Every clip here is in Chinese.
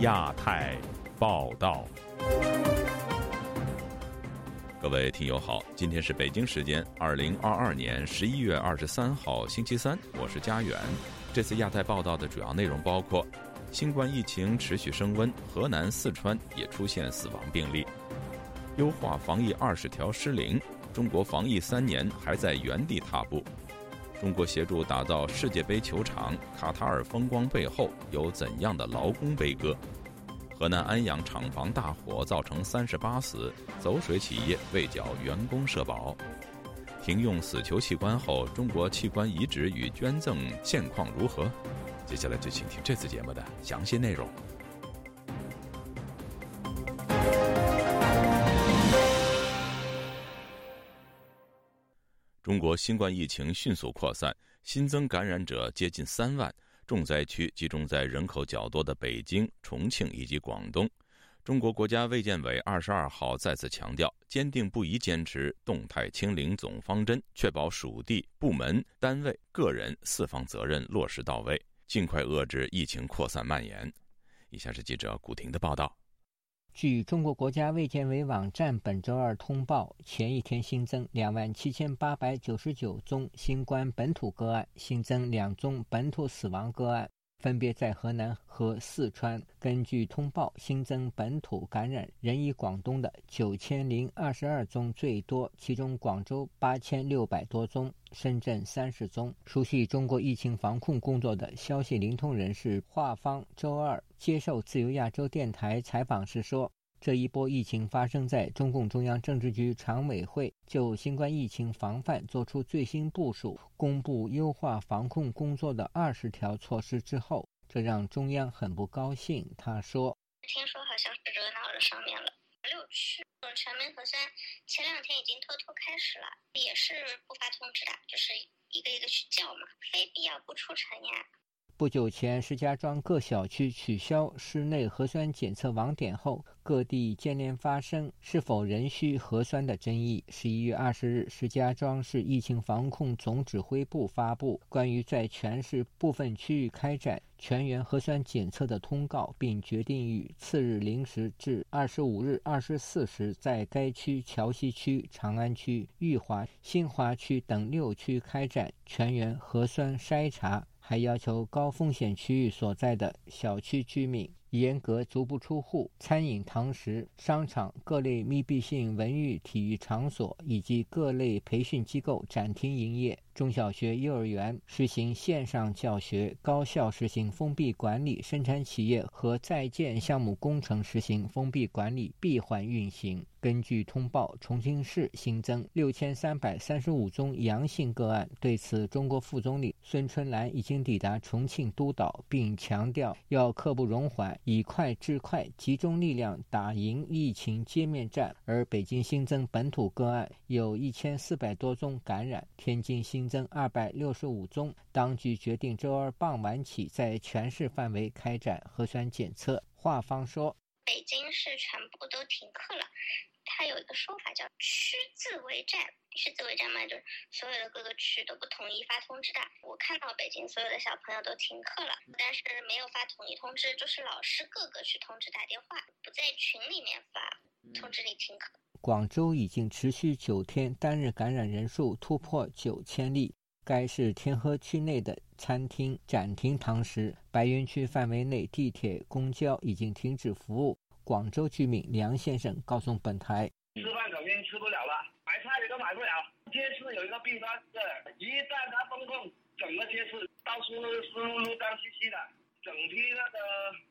亚太报道。各位听友好，今天是北京时间二零二二年十一月二十三号星期三，我是佳远。这次亚太报道的主要内容包括：新冠疫情持续升温，河南、四川也出现死亡病例；优化防疫二十条失灵，中国防疫三年还在原地踏步；中国协助打造世界杯球场，卡塔尔风光背后有怎样的劳工悲歌？河南安阳厂房大火造成三十八死，走水企业未缴员工社保。停用死囚器官后，中国器官移植与捐赠现况如何？接下来就请听这次节目的详细内容。中国新冠疫情迅速扩散，新增感染者接近三万。重灾区集中在人口较多的北京、重庆以及广东。中国国家卫健委二十二号再次强调，坚定不移坚持动态清零总方针，确保属地、部门、单位、个人四方责任落实到位，尽快遏制疫情扩散蔓延。以下是记者古婷的报道。据中国国家卫健委网站本周二通报，前一天新增两万七千八百九十九宗新冠本土个案，新增两宗本土死亡个案，分别在河南和四川。根据通报，新增本土感染人以广东的九千零二十二宗最多，其中广州八千六百多宗，深圳三十宗。熟悉中国疫情防控工作的消息灵通人士华方周二。接受自由亚洲电台采访时说：“这一波疫情发生在中共中央政治局常委会就新冠疫情防范作出最新部署、公布优化防控工作的二十条措施之后，这让中央很不高兴。”他说：“听说好像是惹恼了上面了。六区全民核酸前两天已经偷偷开始了，也是不发通知的，就是一个一个去叫嘛，非必要不出城呀。”不久前，石家庄各小区取消室内核酸检测网点后，各地接连发生是否仍需核酸的争议。十一月二十日，石家庄市疫情防控总指挥部发布关于在全市部分区域开展全员核酸检测的通告，并决定于次日零时至二十五日二十四时，在该区桥西区、长安区、裕华、新华区等六区开展全员核酸筛查。还要求高风险区域所在的小区居民严格足不出户，餐饮、堂食、商场、各类密闭性文娱体育场所以及各类培训机构暂停营业。中小学、幼儿园实行线上教学，高校实行封闭管理，生产企业和在建项目工程实行封闭管理，闭环运行。根据通报，重庆市新增六千三百三十五宗阳性个案。对此，中国副总理孙春兰已经抵达重庆督导，并强调要刻不容缓，以快制快，集中力量打赢疫情歼灭战。而北京新增本土个案有一千四百多宗感染，天津新。新增二百六十五宗，当局决定周二傍晚起在全市范围开展核酸检测。华方说，北京市全部都停课了。它有一个说法叫“区自为战”，区自为战嘛，就是所有的各个区都不统一发通知的。我看到北京所有的小朋友都停课了，但是没有发统一通知，就是老师各个去通知打电话，不在群里面发通知你停课。广州已经持续九天单日感染人数突破九千例。该市天河区内的餐厅暂停堂食，白云区范围内地铁、公交已经停止服务。广州居民梁先生告诉本台：“吃饭肯定吃不了了，买菜也都买不了。街市有一个弊端是，一旦它封控，整个街市到处都湿漉漉、脏兮兮的，整批那个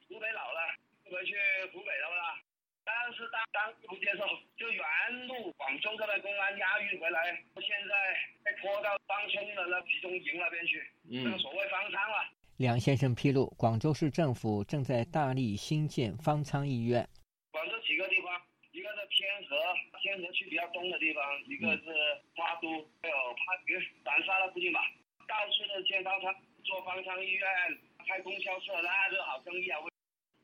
湖北佬了，回去湖北了啦。”但是当当不接受，就原路广州这边公安押运回来，现在被拖到芳村的那集中营那边去，那个所谓方舱了。梁先生披露，广州市政府正在大力新建方舱医院。广州几个地方，一个是天河，天河区比较东的地方，一个是花都，还有番禺、南沙那附近吧，到处都建方舱，做方舱医院，开供销社，那就好生意啊。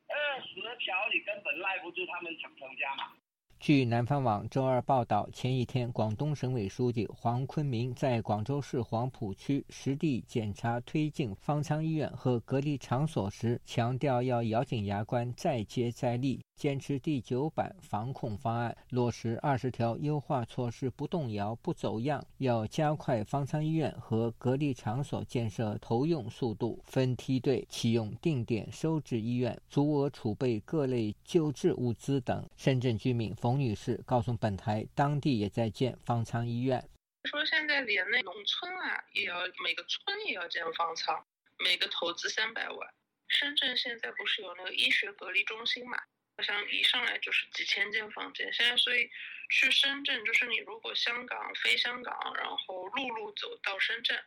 二十条你根本赖不住他们成成家嘛。据南方网周二报道，前一天，广东省委书记黄坤明在广州市黄埔区实地检查推进方舱医院和隔离场所时，强调要咬紧牙关，再接再厉，坚持第九版防控方案，落实二十条优化措施不动摇、不走样。要加快方舱医院和隔离场所建设投用速度，分梯队启用定点收治医院，足额储备各类救治物资等。深圳居民冯。女士告诉本台，当地也在建方舱医院。说现在连那农村啊，也要每个村也要建方舱，每个投资三百万。深圳现在不是有那个医学隔离中心嘛？好像一上来就是几千间房间。现在所以去深圳，就是你如果香港飞香港，然后陆路走到深圳，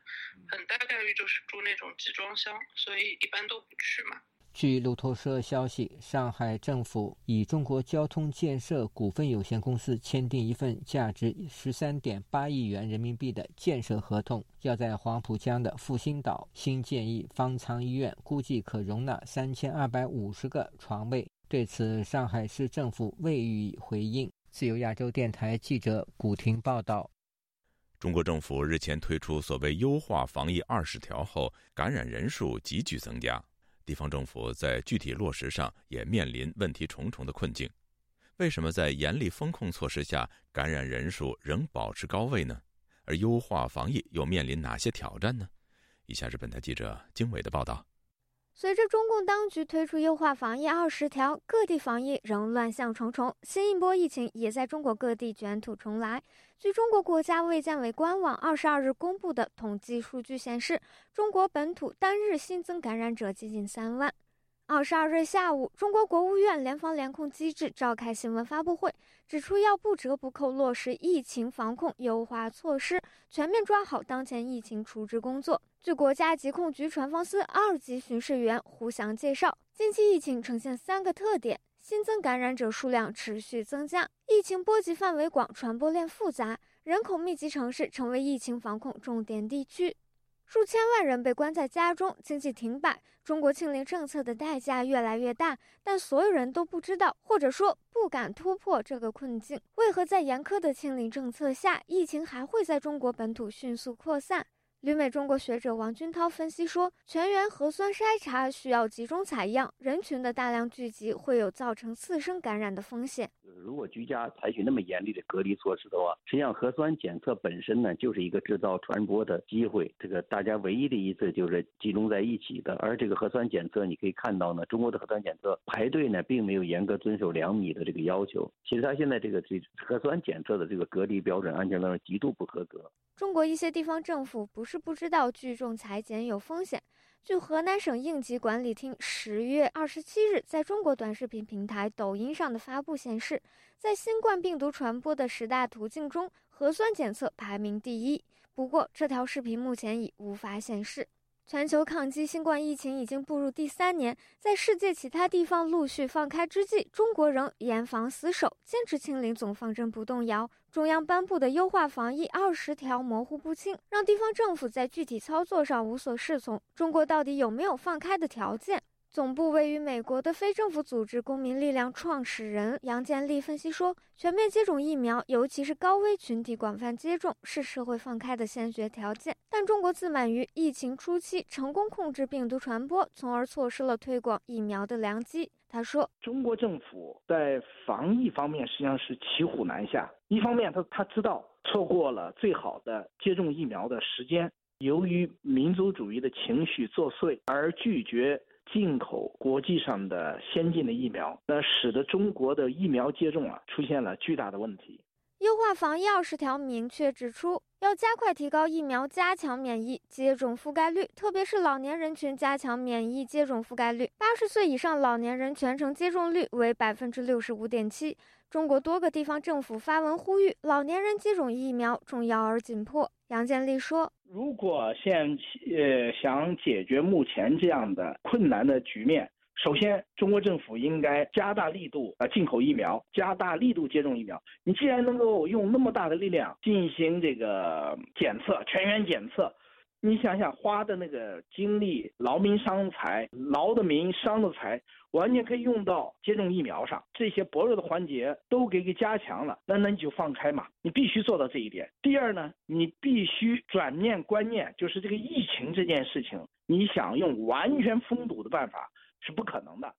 很大概率就是住那种集装箱，所以一般都不去嘛。据路透社消息，上海政府与中国交通建设股份有限公司签订一份价值十三点八亿元人民币的建设合同，要在黄浦江的复兴岛新建一方舱医院，估计可容纳三千二百五十个床位。对此，上海市政府未予回应。自由亚洲电台记者古婷报道。中国政府日前推出所谓优化防疫二十条后，感染人数急剧增加。地方政府在具体落实上也面临问题重重的困境。为什么在严厉风控措施下，感染人数仍保持高位呢？而优化防疫又面临哪些挑战呢？以下是本台记者经纬的报道。随着中共当局推出优化防疫二十条，各地防疫仍乱象重重，新一波疫情也在中国各地卷土重来。据中国国家卫健委官网二十二日公布的统计数据显示，中国本土单日新增感染者接近三万。二十二日下午，中国国务院联防联控机制召开新闻发布会，指出要不折不扣落实疫情防控优化措施，全面抓好当前疫情处置工作。据国家疾控局传防司二级巡视员胡翔介绍，近期疫情呈现三个特点：新增感染者数量持续增加，疫情波及范围广，传播链复杂，人口密集城市成为疫情防控重点地区。数千万人被关在家中，经济停摆。中国清零政策的代价越来越大，但所有人都不知道，或者说不敢突破这个困境。为何在严苛的清零政策下，疫情还会在中国本土迅速扩散？旅美中国学者王军涛分析说，全员核酸筛查需要集中采样，人群的大量聚集会有造成次生感染的风险。如果居家采取那么严厉的隔离措施的话，实际上核酸检测本身呢就是一个制造传播的机会。这个大家唯一的一次就是集中在一起的，而这个核酸检测你可以看到呢，中国的核酸检测排队呢并没有严格遵守两米的这个要求。其实他现在这个这核酸检测的这个隔离标准、安全标准极度不合格。中国一些地方政府不是不知道聚众裁剪有风险。据河南省应急管理厅十月二十七日在中国短视频平台抖音上的发布显示，在新冠病毒传播的十大途径中，核酸检测排名第一。不过，这条视频目前已无法显示。全球抗击新冠疫情已经步入第三年，在世界其他地方陆续放开之际，中国仍严防死守，坚持清零总方针不动摇。中央颁布的优化防疫二十条模糊不清，让地方政府在具体操作上无所适从。中国到底有没有放开的条件？总部位于美国的非政府组织公民力量创始人杨建立分析说：“全面接种疫苗，尤其是高危群体广泛接种，是社会放开的先决条件。但中国自满于疫情初期成功控制病毒传播，从而错失了推广疫苗的良机。”他说：“中国政府在防疫方面实际上是骑虎难下。一方面，他他知道错过了最好的接种疫苗的时间，由于民族主义的情绪作祟而拒绝。”进口国际上的先进的疫苗，那使得中国的疫苗接种啊出现了巨大的问题。优化防疫二十条明确指出，要加快提高疫苗加强免疫接种覆盖率，特别是老年人群加强免疫接种覆盖率。八十岁以上老年人全程接种率为百分之六十五点七。中国多个地方政府发文呼吁老年人接种疫苗重要而紧迫。杨建立说：“如果现呃想解决目前这样的困难的局面，首先中国政府应该加大力度啊进口疫苗，加大力度接种疫苗。你既然能够用那么大的力量进行这个检测，全员检测。”你想想花的那个精力、劳民伤财、劳的民、伤的财，完全可以用到接种疫苗上。这些薄弱的环节都给给加强了，那那你就放开嘛，你必须做到这一点。第二呢，你必须转念观念，就是这个疫情这件事情，你想用完全封堵的办法是不可能的。《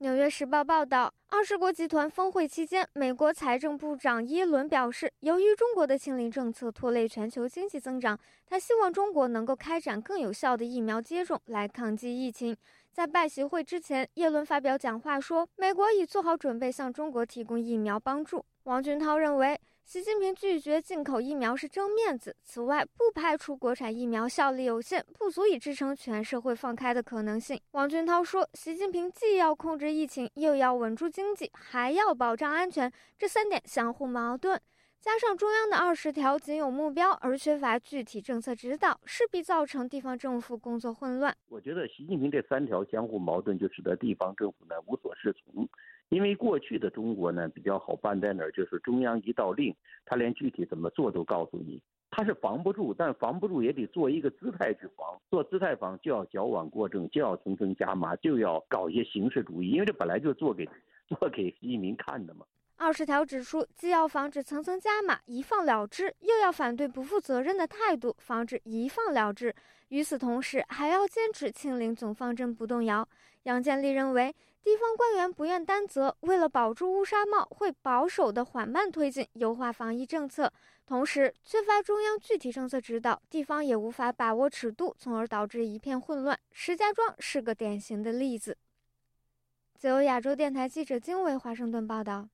纽约时报》报道，二十国集团峰会期间，美国财政部长耶伦表示，由于中国的清零政策拖累全球经济增长，他希望中国能够开展更有效的疫苗接种来抗击疫情。在拜习会之前，耶伦发表讲话说，美国已做好准备向中国提供疫苗帮助。王俊涛认为。习近平拒绝进口疫苗是争面子。此外，不排除国产疫苗效力有限，不足以支撑全社会放开的可能性。王军涛说：“习近平既要控制疫情，又要稳住经济，还要保障安全，这三点相互矛盾。加上中央的二十条仅有目标而缺乏具体政策指导，势必造成地方政府工作混乱。”我觉得习近平这三条相互矛盾，就使得地方政府呢无所适从。因为过去的中国呢比较好办在哪儿，就是中央一道令，他连具体怎么做都告诉你。他是防不住，但防不住也得做一个姿态去防。做姿态防就要矫枉过正，就要层层加码，就要搞一些形式主义。因为这本来就做给做给习近平看的嘛。二十条指出，既要防止层层加码一放了之，又要反对不负责任的态度，防止一放了之。与此同时，还要坚持清零总方针不动摇。杨建立认为。地方官员不愿担责，为了保住乌纱帽，会保守的缓慢推进优化防疫政策，同时缺乏中央具体政策指导，地方也无法把握尺度，从而导致一片混乱。石家庄是个典型的例子。自由亚洲电台记者金伟华盛顿报道。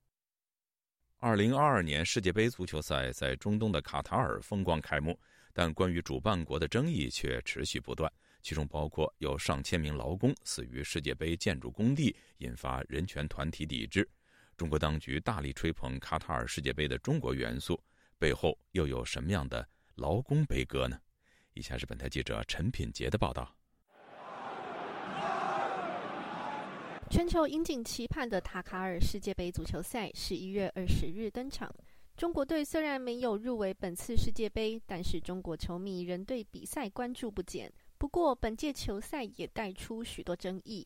二零二二年世界杯足球赛在中东的卡塔尔风光开幕，但关于主办国的争议却持续不断。其中包括有上千名劳工死于世界杯建筑工地，引发人权团体抵制。中国当局大力吹捧卡塔尔世界杯的中国元素，背后又有什么样的劳工悲歌呢？以下是本台记者陈品杰的报道。全球引颈期盼的塔卡尔世界杯足球赛十一月二十日登场。中国队虽然没有入围本次世界杯，但是中国球迷仍对比赛关注不减。不过，本届球赛也带出许多争议。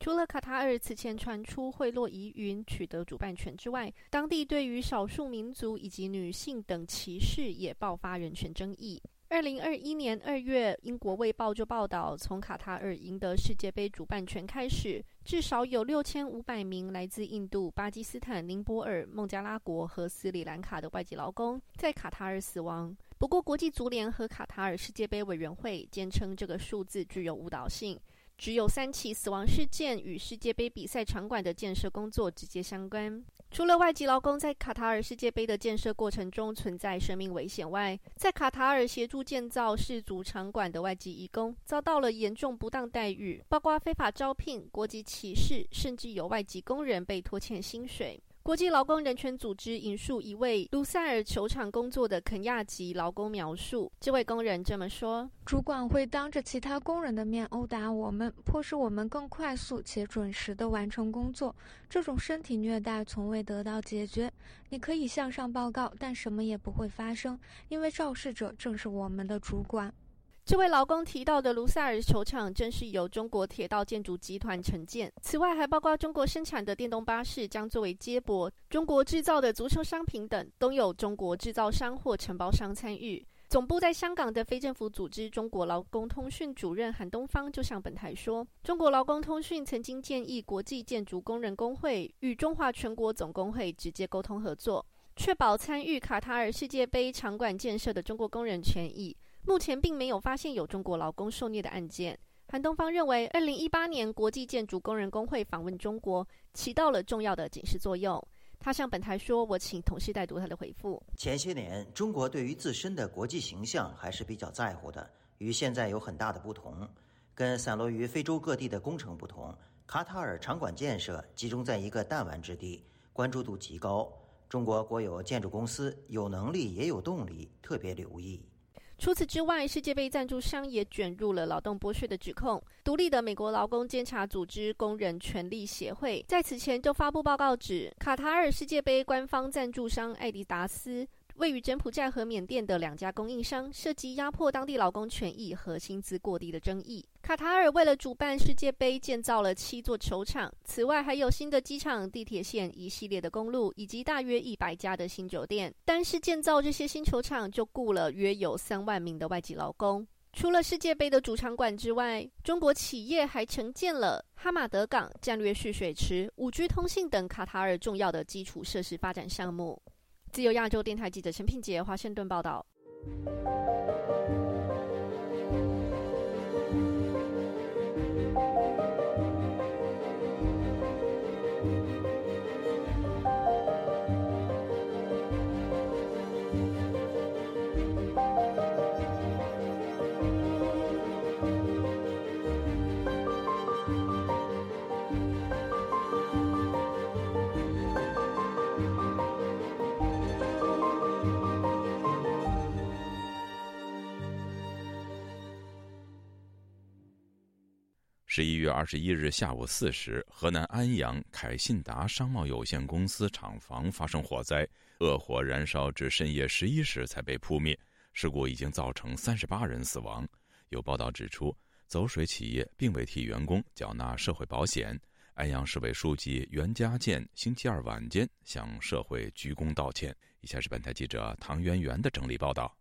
除了卡塔尔此前传出贿赂疑云取得主办权之外，当地对于少数民族以及女性等歧视也爆发人权争议。二零二一年二月，英国《卫报》就报道，从卡塔尔赢得世界杯主办权开始，至少有六千五百名来自印度、巴基斯坦、尼泊尔、孟加拉国和斯里兰卡的外籍劳工在卡塔尔死亡。不过，国际足联和卡塔尔世界杯委员会坚称这个数字具有误导性，只有三起死亡事件与世界杯比赛场馆的建设工作直接相关。除了外籍劳工在卡塔尔世界杯的建设过程中存在生命危险外，在卡塔尔协助建造世足场馆的外籍义工遭到了严重不当待遇，包括非法招聘、国籍歧视，甚至有外籍工人被拖欠薪水。国际劳工人权组织引述一位卢塞尔球场工作的肯亚籍劳工描述，这位工人这么说：“主管会当着其他工人的面殴打我们，迫使我们更快速且准时地完成工作。这种身体虐待从未得到解决。你可以向上报告，但什么也不会发生，因为肇事者正是我们的主管。”这位劳工提到的卢塞尔球场正是由中国铁道建筑集团承建，此外还包括中国生产的电动巴士将作为接驳，中国制造的足球商品等都有中国制造商或承包商参与。总部在香港的非政府组织中国劳工通讯主任韩东方就向本台说，中国劳工通讯曾经建议国际建筑工人工会与中华全国总工会直接沟通合作，确保参与卡塔尔世界杯场馆建设的中国工人权益。目前并没有发现有中国劳工受虐的案件。韩东方认为，二零一八年国际建筑工人工会访问中国，起到了重要的警示作用。他向本台说：“我请同事代读他的回复。前些年，中国对于自身的国际形象还是比较在乎的，与现在有很大的不同。跟散落于非洲各地的工程不同，卡塔尔场馆建设集中在一个弹丸之地，关注度极高。中国国有建筑公司有能力也有动力，特别留意。”除此之外，世界杯赞助商也卷入了劳动剥削的指控。独立的美国劳工监察组织工人权利协会在此前就发布报告指，卡塔尔世界杯官方赞助商艾迪达斯位于柬埔寨和缅甸的两家供应商涉及压迫当地劳工权益和薪资过低的争议。卡塔尔为了主办世界杯，建造了七座球场，此外还有新的机场、地铁线、一系列的公路以及大约一百家的新酒店。单是建造这些新球场，就雇了约有三万名的外籍劳工。除了世界杯的主场馆之外，中国企业还承建了哈马德港、战略蓄水池、五 G 通信等卡塔尔重要的基础设施发展项目。自由亚洲电台记者陈品杰华盛顿报道。十一月二十一日下午四时，河南安阳凯信达商贸有限公司厂房发生火灾，恶火燃烧至深夜十一时才被扑灭。事故已经造成三十八人死亡。有报道指出，走水企业并未替员工缴纳社会保险。安阳市委书记袁家健星期二晚间向社会鞠躬道歉。以下是本台记者唐媛媛的整理报道。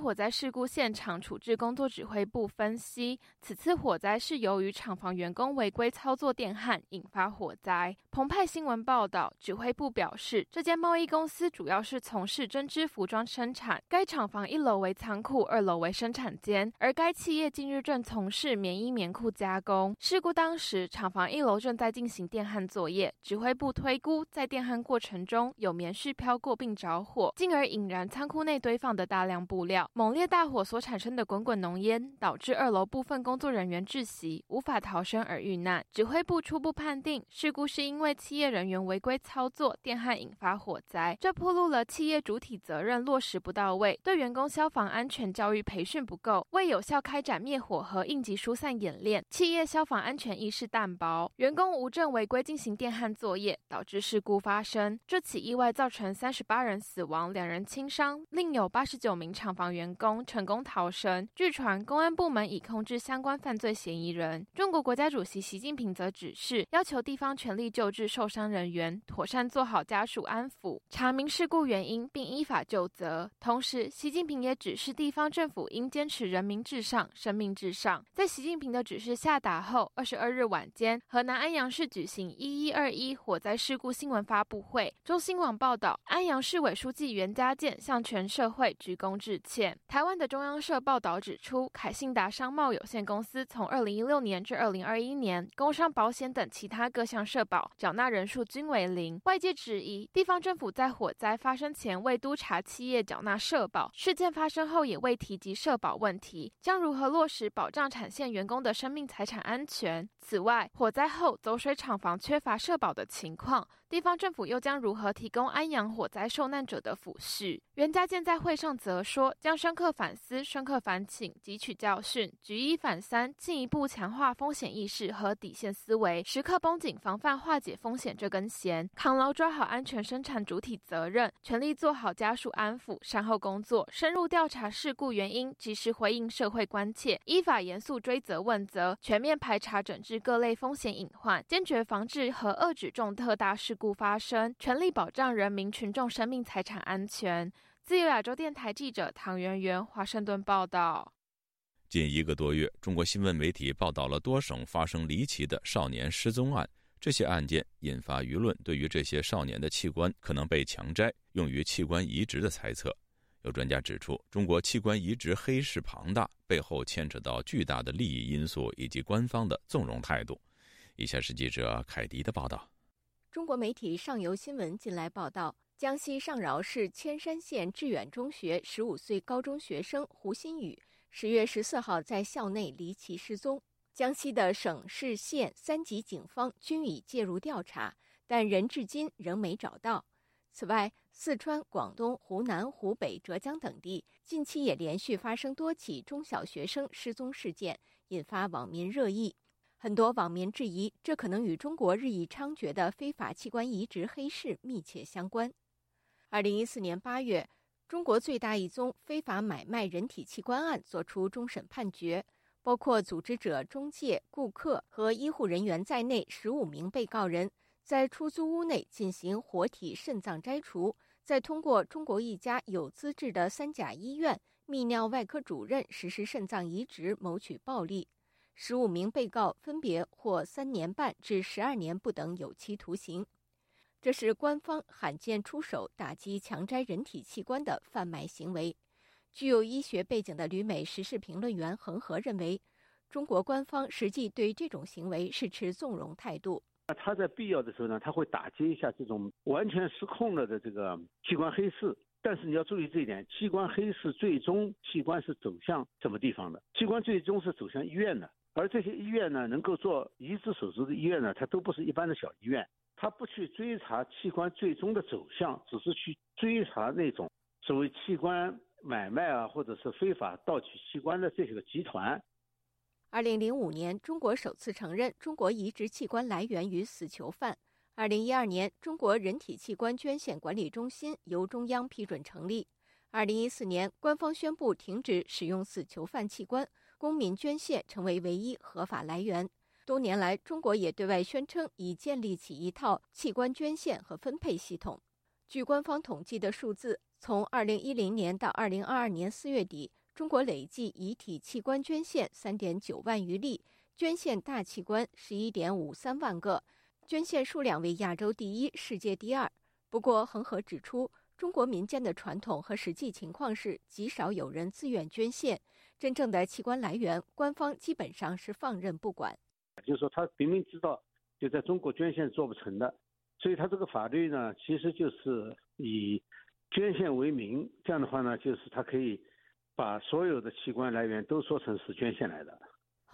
火灾事故现场处置工作指挥部分析，此次火灾是由于厂房员工违规操作电焊引发火灾。澎湃新闻报道，指挥部表示，这间贸易公司主要是从事针织服装生产，该厂房一楼为仓库，二楼为生产间，而该企业近日正从事棉衣棉裤加工。事故当时，厂房一楼正在进行电焊作业，指挥部推估，在电焊过程中有棉絮飘过并着火，进而引燃仓库内堆放的大量。布料猛烈大火所产生的滚滚浓烟，导致二楼部分工作人员窒息，无法逃生而遇难。指挥部初步判定，事故是因为企业人员违规操作电焊引发火灾，这暴露了企业主体责任落实不到位，对员工消防安全教育培训不够，未有效开展灭火和应急疏散演练，企业消防安全意识淡薄，员工无证违规进行电焊作业，导致事故发生。这起意外造成三十八人死亡，两人轻伤，另有八十九名。厂房员工成功逃生。据传，公安部门已控制相关犯罪嫌疑人。中国国家主席习近平则指示，要求地方全力救治受伤人员，妥善做好家属安抚，查明事故原因，并依法就责。同时，习近平也指示地方政府应坚持人民至上、生命至上。在习近平的指示下达后，二十二日晚间，河南安阳市举行“一一二一”火灾事故新闻发布会。中新网报道，安阳市委书记袁家健向全社会鞠躬。致歉。台湾的中央社报道指出，凯信达商贸有限公司从二零一六年至二零二一年，工伤保险等其他各项社保缴纳人数均为零。外界质疑，地方政府在火灾发生前未督查企业缴纳社保，事件发生后也未提及社保问题，将如何落实保障产线员工的生命财产安全？此外，火灾后走水厂房缺乏社保的情况。地方政府又将如何提供安阳火灾受难者的抚恤？袁家健在会上则说，将深刻反思、深刻反省，汲取教训，举一反三，进一步强化风险意识和底线思维，时刻绷紧防范化解风险这根弦，扛牢抓好安全生产主体责任，全力做好家属安抚、善后工作，深入调查事故原因，及时回应社会关切，依法严肃追责问责，全面排查整治各类风险隐患，坚决防治和遏制重特大事故。故发生，全力保障人民群众生命财产安全。自由亚洲电台记者唐媛媛华盛顿报道。近一个多月，中国新闻媒体报道了多省发生离奇的少年失踪案，这些案件引发舆论对于这些少年的器官可能被强摘用于器官移植的猜测。有专家指出，中国器官移植黑市庞大，背后牵扯到巨大的利益因素以及官方的纵容态度。以下是记者凯迪的报道。中国媒体上游新闻近来报道，江西上饶市铅山县致远中学十五岁高中学生胡新宇十月十四号在校内离奇失踪。江西的省市县三级警方均已介入调查，但人至今仍没找到。此外，四川、广东、湖南、湖北、浙江等地近期也连续发生多起中小学生失踪事件，引发网民热议。很多网民质疑，这可能与中国日益猖獗的非法器官移植黑市密切相关。二零一四年八月，中国最大一宗非法买卖人体器官案作出终审判决，包括组织者、中介、顾客和医护人员在内十五名被告人，在出租屋内进行活体肾脏摘除，再通过中国一家有资质的三甲医院泌尿外科主任实施肾脏移植，谋取暴利。十五名被告分别获三年半至十二年不等有期徒刑。这是官方罕见出手打击强摘人体器官的贩卖行为。具有医学背景的旅美时事评论员恒河认为，中国官方实际对这种行为是持纵容态度。那他在必要的时候呢，他会打击一下这种完全失控了的这个器官黑市。但是你要注意这一点，器官黑市最终器官是走向什么地方的？器官最终是走向医院的。而这些医院呢，能够做移植手术的医院呢，它都不是一般的小医院，它不去追查器官最终的走向，只是去追查那种所谓器官买卖啊，或者是非法盗取器官的这些个集团。二零零五年，中国首次承认中国移植器官来源于死囚犯。二零一二年，中国人体器官捐献管理中心由中央批准成立。二零一四年，官方宣布停止使用死囚犯器官。公民捐献成为唯一合法来源。多年来，中国也对外宣称已建立起一套器官捐献和分配系统。据官方统计的数字，从2010年到2022年4月底，中国累计遗体器官捐献3.9万余例，捐献大器官11.53万个，捐献数量为亚洲第一、世界第二。不过，恒河指出，中国民间的传统和实际情况是，极少有人自愿捐献。真正的器官来源，官方基本上是放任不管。就是说，他明明知道就在中国捐献做不成的，所以他这个法律呢，其实就是以捐献为名。这样的话呢，就是他可以把所有的器官来源都说成是捐献来的。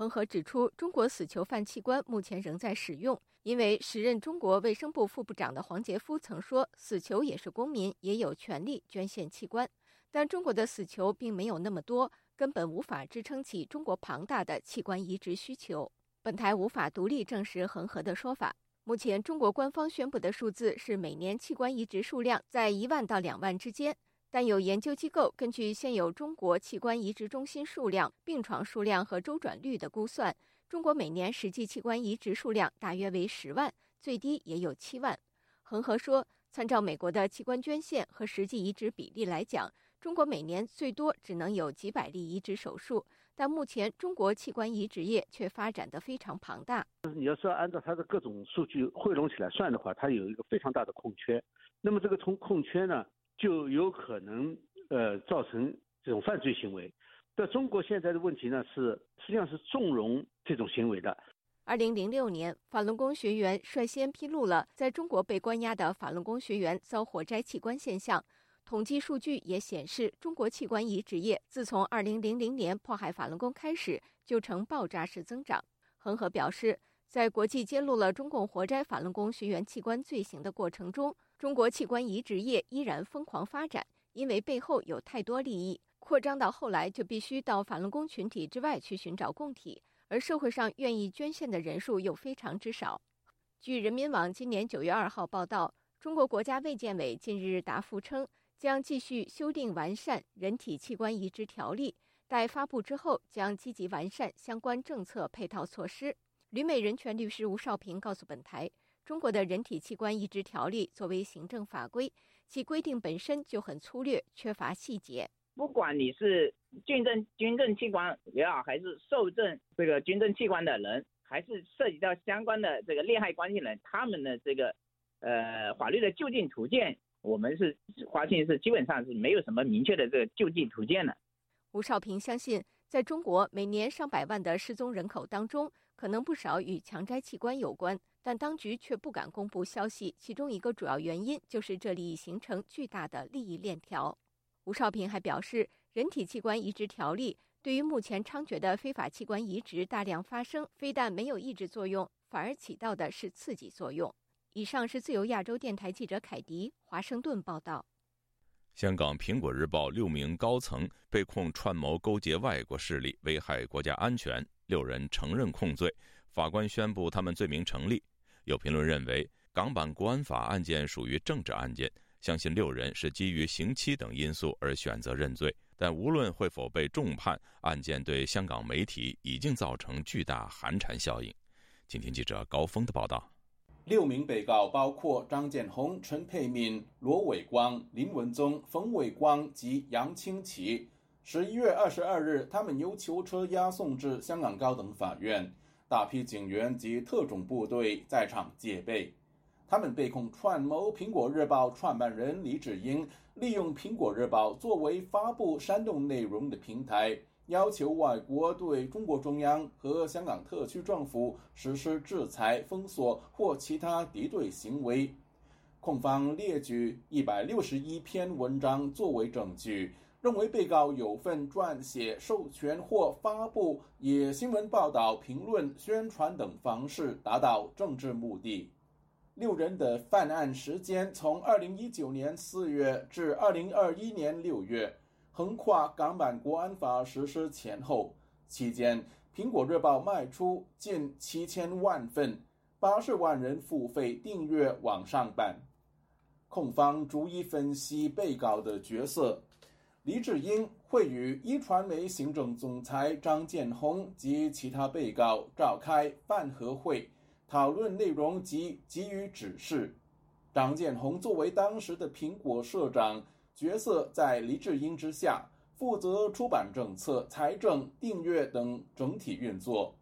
恒河指出，中国死囚犯器官目前仍在使用，因为时任中国卫生部副部长的黄杰夫曾说，死囚也是公民，也有权利捐献器官。但中国的死囚并没有那么多。根本无法支撑起中国庞大的器官移植需求。本台无法独立证实恒河的说法。目前，中国官方宣布的数字是每年器官移植数量在一万到两万之间。但有研究机构根据现有中国器官移植中心数量、病床数量和周转率的估算，中国每年实际器官移植数量大约为十万，最低也有七万。恒河说，参照美国的器官捐献和实际移植比例来讲。中国每年最多只能有几百例移植手术，但目前中国器官移植业却发展的非常庞大。你要是按照它的各种数据汇拢起来算的话，它有一个非常大的空缺。那么这个从空缺呢，就有可能呃造成这种犯罪行为。在中国现在的问题呢是，实际上是纵容这种行为的。二零零六年，法轮功学员率先披露了在中国被关押的法轮功学员遭火摘器官现象。统计数据也显示，中国器官移植业自从2000年迫害法轮功开始，就呈爆炸式增长。恒河表示，在国际揭露了中共活摘法轮功学员器官罪行的过程中，中国器官移植业依然疯狂发展，因为背后有太多利益，扩张到后来就必须到法轮功群体之外去寻找供体，而社会上愿意捐献的人数又非常之少。据人民网今年9月2号报道，中国国家卫健委近日答复称。将继续修订完善人体器官移植条例，待发布之后，将积极完善相关政策配套措施。旅美人权律师吴少平告诉本台，中国的人体器官移植条例作为行政法规，其规定本身就很粗略，缺乏细节。不管你是捐赠捐赠器官也好，还是受赠这个捐赠器官的人，还是涉及到相关的这个利害关系人，他们的这个呃法律的就近途径。我们是发现是基本上是没有什么明确的这个救济途径的。吴少平相信，在中国每年上百万的失踪人口当中，可能不少与强摘器官有关，但当局却不敢公布消息。其中一个主要原因就是这里已形成巨大的利益链条。吴少平还表示，人体器官移植条例对于目前猖獗的非法器官移植大量发生，非但没有抑制作用，反而起到的是刺激作用。以上是自由亚洲电台记者凯迪华盛顿报道。香港《苹果日报》六名高层被控串谋勾结外国势力，危害国家安全，六人承认控罪，法官宣布他们罪名成立。有评论认为，港版国安法案件属于政治案件，相信六人是基于刑期等因素而选择认罪。但无论会否被重判，案件对香港媒体已经造成巨大寒蝉效应。请听记者高峰的报道。六名被告包括张建宏、陈佩敏、罗伟光、林文宗、冯伟光及杨清奇。十一月二十二日，他们由囚车押送至香港高等法院，大批警员及特种部队在场戒备。他们被控串谋《苹果日报》创办人李志英。利用《苹果日报》作为发布煽动内容的平台，要求外国对中国中央和香港特区政府实施制裁、封锁或其他敌对行为。控方列举一百六十一篇文章作为证据，认为被告有份撰写、授权或发布以新闻报道、评论、宣传等方式达到政治目的。六人的犯案时间从二零一九年四月至二零二一年六月，横跨港版国安法实施前后。期间，《苹果日报》卖出近七千万份，八十万人付费订阅网上版。控方逐一分析被告的角色：黎智英会与一传媒行政总裁张建宏及其他被告召开饭盒会。讨论内容及给予指示。张建宏作为当时的苹果社长，角色在黎智英之下，负责出版政策、财政、订阅等整体运作。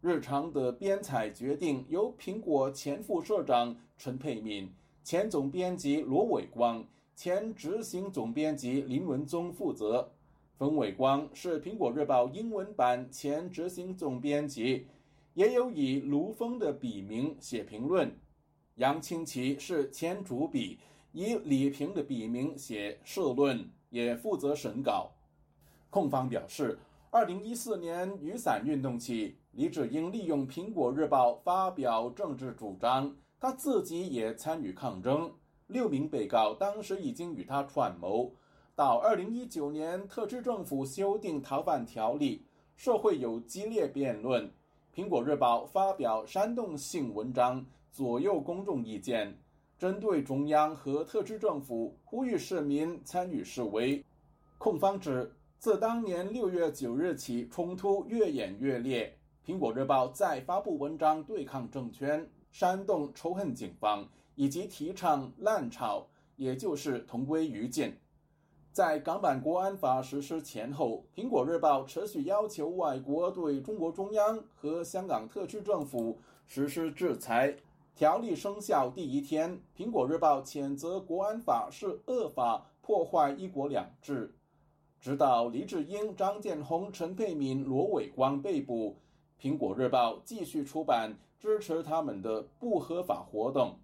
日常的编采决定由苹果前副社长陈佩敏、前总编辑罗伟光、前执行总编辑林文宗负责。冯伟光是苹果日报英文版前执行总编辑。也有以卢峰的笔名写评论，杨清奇是前主笔，以李平的笔名写社论，也负责审稿。控方表示，二零一四年雨伞运动起，李志英利用《苹果日报》发表政治主张，他自己也参与抗争。六名被告当时已经与他串谋。到二零一九年，特区政府修订逃犯条例，社会有激烈辩论。《苹果日报》发表煽动性文章，左右公众意见，针对中央和特区政府，呼吁市民参与示威。控方指，自当年六月九日起，冲突越演越烈，《苹果日报》再发布文章对抗政权，煽动仇恨警方，以及提倡滥炒，也就是同归于尽。在港版国安法实施前后，《苹果日报》持续要求外国对中国中央和香港特区政府实施制裁。条例生效第一天，《苹果日报》谴责国安法是恶法，破坏一国两制。直到黎智英、张建宏、陈佩敏、罗伟光被捕，《苹果日报》继续出版支持他们的不合法活动。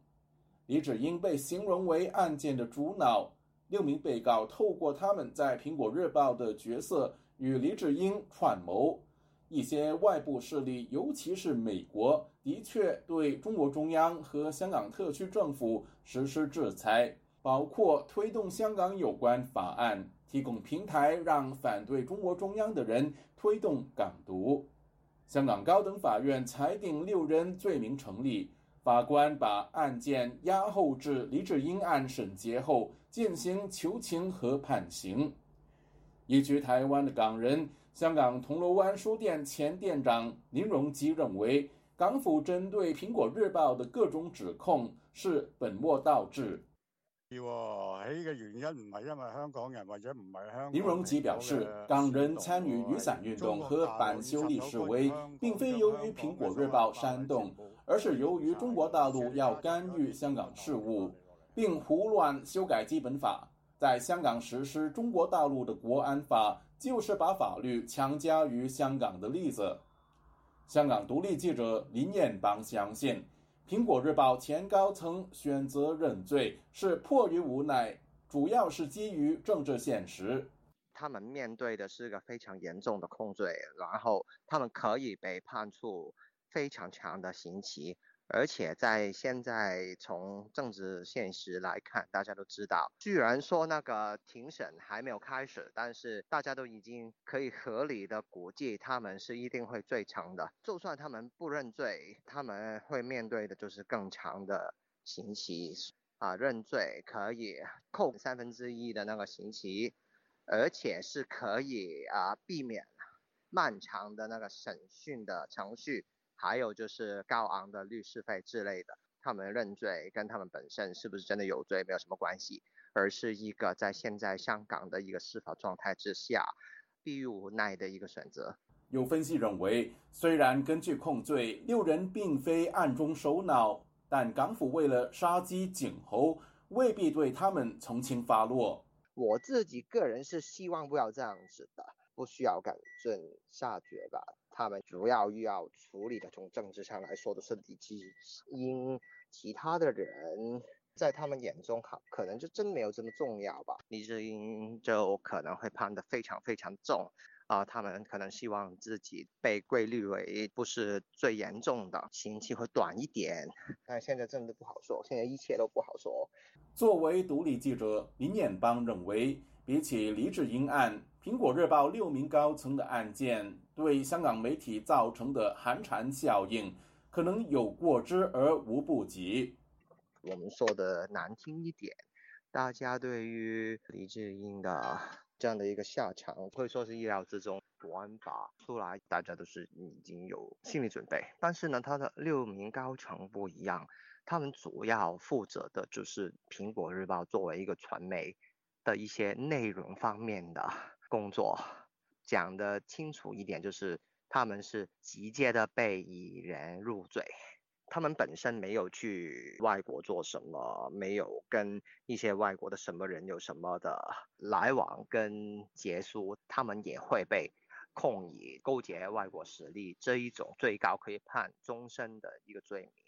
李智英被形容为案件的主脑。六名被告透过他们在《苹果日报》的角色与李智英串谋，一些外部势力，尤其是美国，的确对中国中央和香港特区政府实施制裁，包括推动香港有关法案，提供平台让反对中国中央的人推动港独。香港高等法院裁定六人罪名成立，法官把案件押后至黎智英案审结后。进行求情和判刑。移居台湾的港人、香港铜锣湾书店前店长林荣基认为，港府针对《苹果日报》的各种指控是本末倒置。起嘅原因唔係因為香港人或者唔係香。林荣基表示，港人參與雨傘運動和反修例示威，並非由於《蘋果日報》煽動，而是由于中国大陆要干预香港事务。并胡乱修改基本法，在香港实施中国大陆的国安法，就是把法律强加于香港的例子。香港独立记者林彦邦相信，《苹果日报》前高层选择认罪是迫于无奈，主要是基于政治现实。他们面对的是一个非常严重的控罪，然后他们可以被判处非常长的刑期。而且在现在从政治现实来看，大家都知道，居然说那个庭审还没有开始，但是大家都已经可以合理的估计他们是一定会最长的。就算他们不认罪，他们会面对的就是更长的刑期。啊认罪，可以扣三分之一的那个刑期，而且是可以啊避免漫长的那个审讯的程序，还有就是高昂的律师费之类的。他们认罪跟他们本身是不是真的有罪没有什么关系，而是一个在现在香港的一个司法状态之下，逼于无奈的一个选择。有分析认为，虽然根据控罪，六人并非暗中首脑，但港府为了杀鸡儆猴，未必对他们从轻发落。我自己个人是希望不要这样子的，不需要赶尽杀绝吧。他们主要要处理的，从政治上来说的是李志英，其他的人在他们眼中可可能就真没有这么重要吧。李志英就可能会判得非常非常重。啊，他们可能希望自己被归类为不是最严重的，刑期会短一点。但现在真的不好说，现在一切都不好说。作为独立记者，林彦邦认为，比起李志英案，苹果日报六名高层的案件对香港媒体造成的寒蝉效应，可能有过之而无不及。我们说的难听一点，大家对于李志英的。这样的一个下场，可以说是意料之中。国安法出来，大家都是已经有心理准备。但是呢，他的六名高层不一样，他们主要负责的就是《苹果日报》作为一个传媒的一些内容方面的工作。讲的清楚一点，就是他们是直接的被以人入罪。他们本身没有去外国做什么，没有跟一些外国的什么人有什么的来往跟结束，他们也会被控以勾结外国势力这一种最高可以判终身的一个罪名。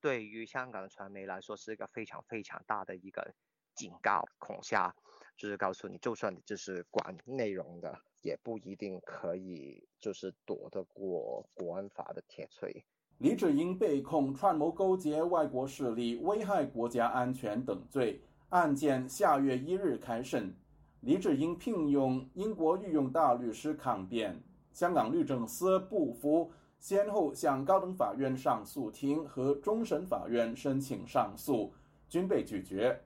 对于香港的传媒来说，是一个非常非常大的一个警告恐吓，就是告诉你，就算你就是管内容的，也不一定可以就是躲得过国安法的铁锤。李志英被控串谋勾结外国势力、危害国家安全等罪，案件下月一日开审。李志英聘用英国御用大律师抗辩，香港律政司不服，先后向高等法院上诉庭和终审法院申请上诉，均被拒绝。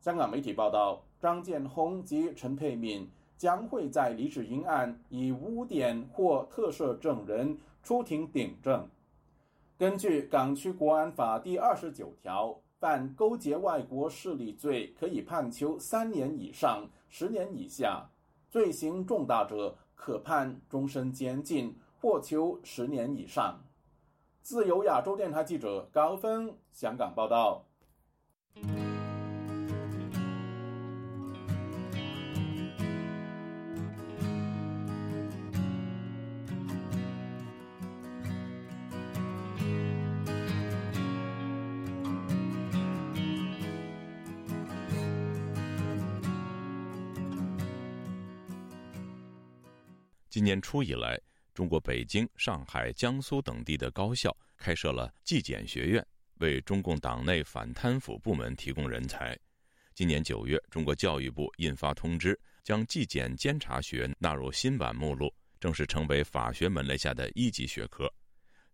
香港媒体报道，张建宏及陈佩敏将会在李志英案以污点或特赦证人出庭顶证。根据港区国安法第二十九条，犯勾结外国势力罪，可以判囚三年以上十年以下；罪行重大者，可判终身监禁或囚十年以上。自由亚洲电台记者高峰香港报道。今年初以来，中国北京、上海、江苏等地的高校开设了纪检学院，为中共党内反贪腐部门提供人才。今年九月，中国教育部印发通知，将纪检监察学纳入新版目录，正式成为法学门类下的一级学科。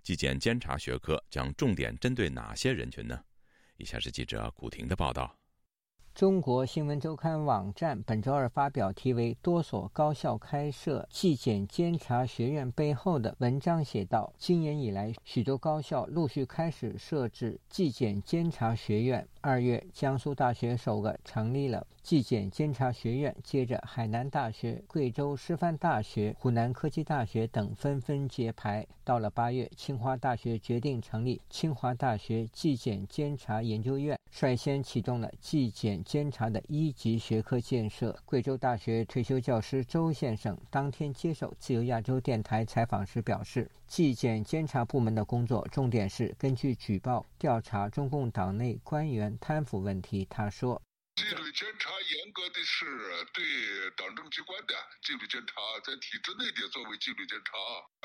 纪检监察学科将重点针对哪些人群呢？以下是记者古婷的报道。中国新闻周刊网站本周二发表题为“多所高校开设纪检监察学院背后的文章”，写道：今年以来，许多高校陆续开始设置纪检监察学院。二月，江苏大学首个成立了纪检监察学院，接着海南大学、贵州师范大学、湖南科技大学等纷纷揭牌。到了八月，清华大学决定成立清华大学纪检监察研究院，率先启动了纪检监察的一级学科建设。贵州大学退休教师周先生当天接受自由亚洲电台采访时表示。纪检监察部门的工作重点是根据举报调查中共党内官员贪腐问题。他说：“纪律监察严格的是对党政机关的纪律监察，在体制内的作为纪律检查，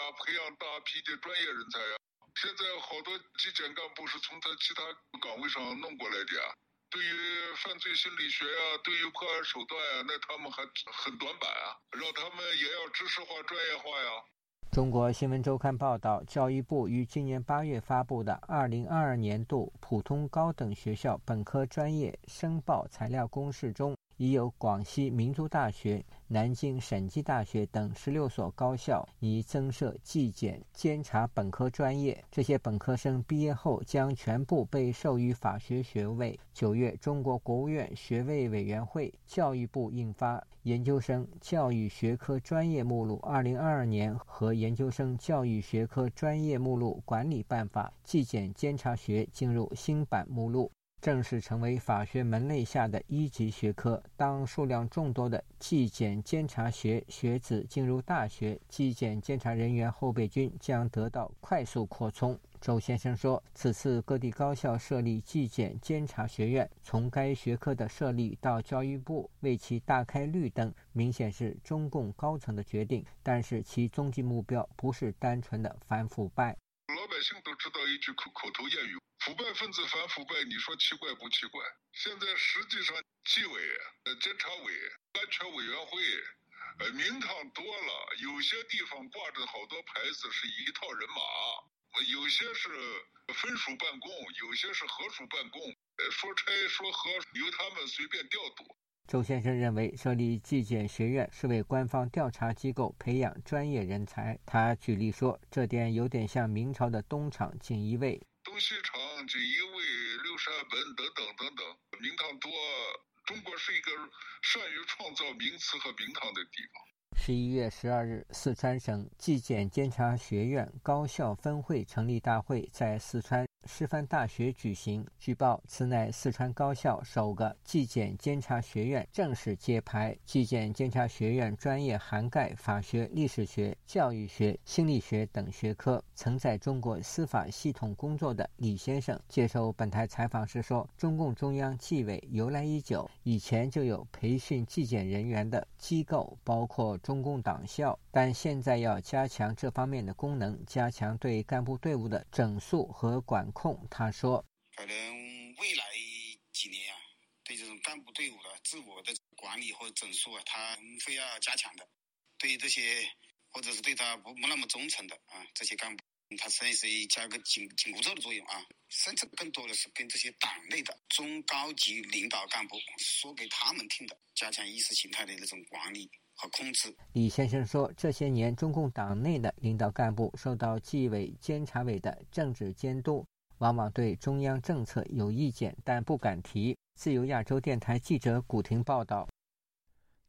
啊，培养大批的专业人才啊。现在好多纪检干部是从他其他岗位上弄过来的啊。对于犯罪心理学啊，对于破案手段啊，那他们还很短板啊，让他们也要知识化、专业化呀。”中国新闻周刊报道，教育部于今年八月发布的二零二二年度普通高等学校本科专业申报材料公示中。已有广西民族大学、南京审计大学等十六所高校拟增设纪检监察本科专业，这些本科生毕业后将全部被授予法学学位。九月，中国国务院学位委员会、教育部印发《研究生教育学科专业目录（二零二二年）》和《研究生教育学科专业目录管理办法》，纪检监察学进入新版目录。正式成为法学门类下的一级学科。当数量众多的纪检监察学学子进入大学，纪检监察人员后备军将得到快速扩充。周先生说：“此次各地高校设立纪检监察学院，从该学科的设立到教育部为其大开绿灯，明显是中共高层的决定。但是其终极目标不是单纯的反腐败。老百姓都知道一句口口头谚语。”腐败分子反腐败，你说奇怪不奇怪？现在实际上，纪委、呃监察委、安全委员会，呃名堂多了，有些地方挂着好多牌子是一套人马，有些是分属办公，有些是合署办公，呃说拆说合由他们随便调度。周先生认为，设立纪检学院是为官方调查机构培养专业人才。他举例说，这点有点像明朝的东厂锦衣卫。东西厂、锦衣卫、六扇门等等等等，名堂多。中国是一个善于创造名词和名堂的地方。十一月十二日，四川省纪检监察学院高校分会成立大会在四川。师范大学举行。据报，此乃四川高校首个纪检监察学院正式揭牌。纪检监察学院专业涵盖法学、历史学、教育学、心理学等学科。曾在中国司法系统工作的李先生接受本台采访时说：“中共中央纪委由来已久，以前就有培训纪检人员的机构，包括中共党校，但现在要加强这方面的功能，加强对干部队伍的整肃和管。”控他说：“可能未来几年啊，对这种干部队伍的自我的管理或整肃啊，他会要加强的。对这些或者是对他不不那么忠诚的啊，这些干部，他实际是加个紧紧箍咒的作用啊。甚至更多的是跟这些党内的中高级领导干部说给他们听的，加强意识形态的那种管理和控制。”李先生说：“这些年，中共党内的领导干部受到纪委监察委的政治监督。”往往对中央政策有意见，但不敢提。自由亚洲电台记者古婷报道。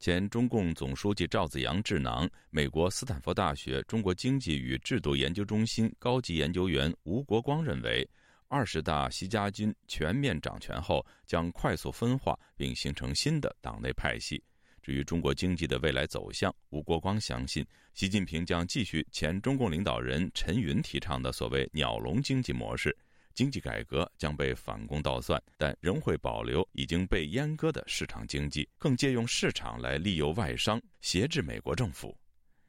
前中共总书记赵紫阳智囊、美国斯坦福大学中国经济与制度研究中心高级研究员吴国光认为，二十大习家军全面掌权后，将快速分化并形成新的党内派系。至于中国经济的未来走向，吴国光相信，习近平将继续前中共领导人陈云提倡的所谓“鸟笼经济模式”。经济改革将被反攻倒算，但仍会保留已经被阉割的市场经济，更借用市场来利诱外商，挟制美国政府。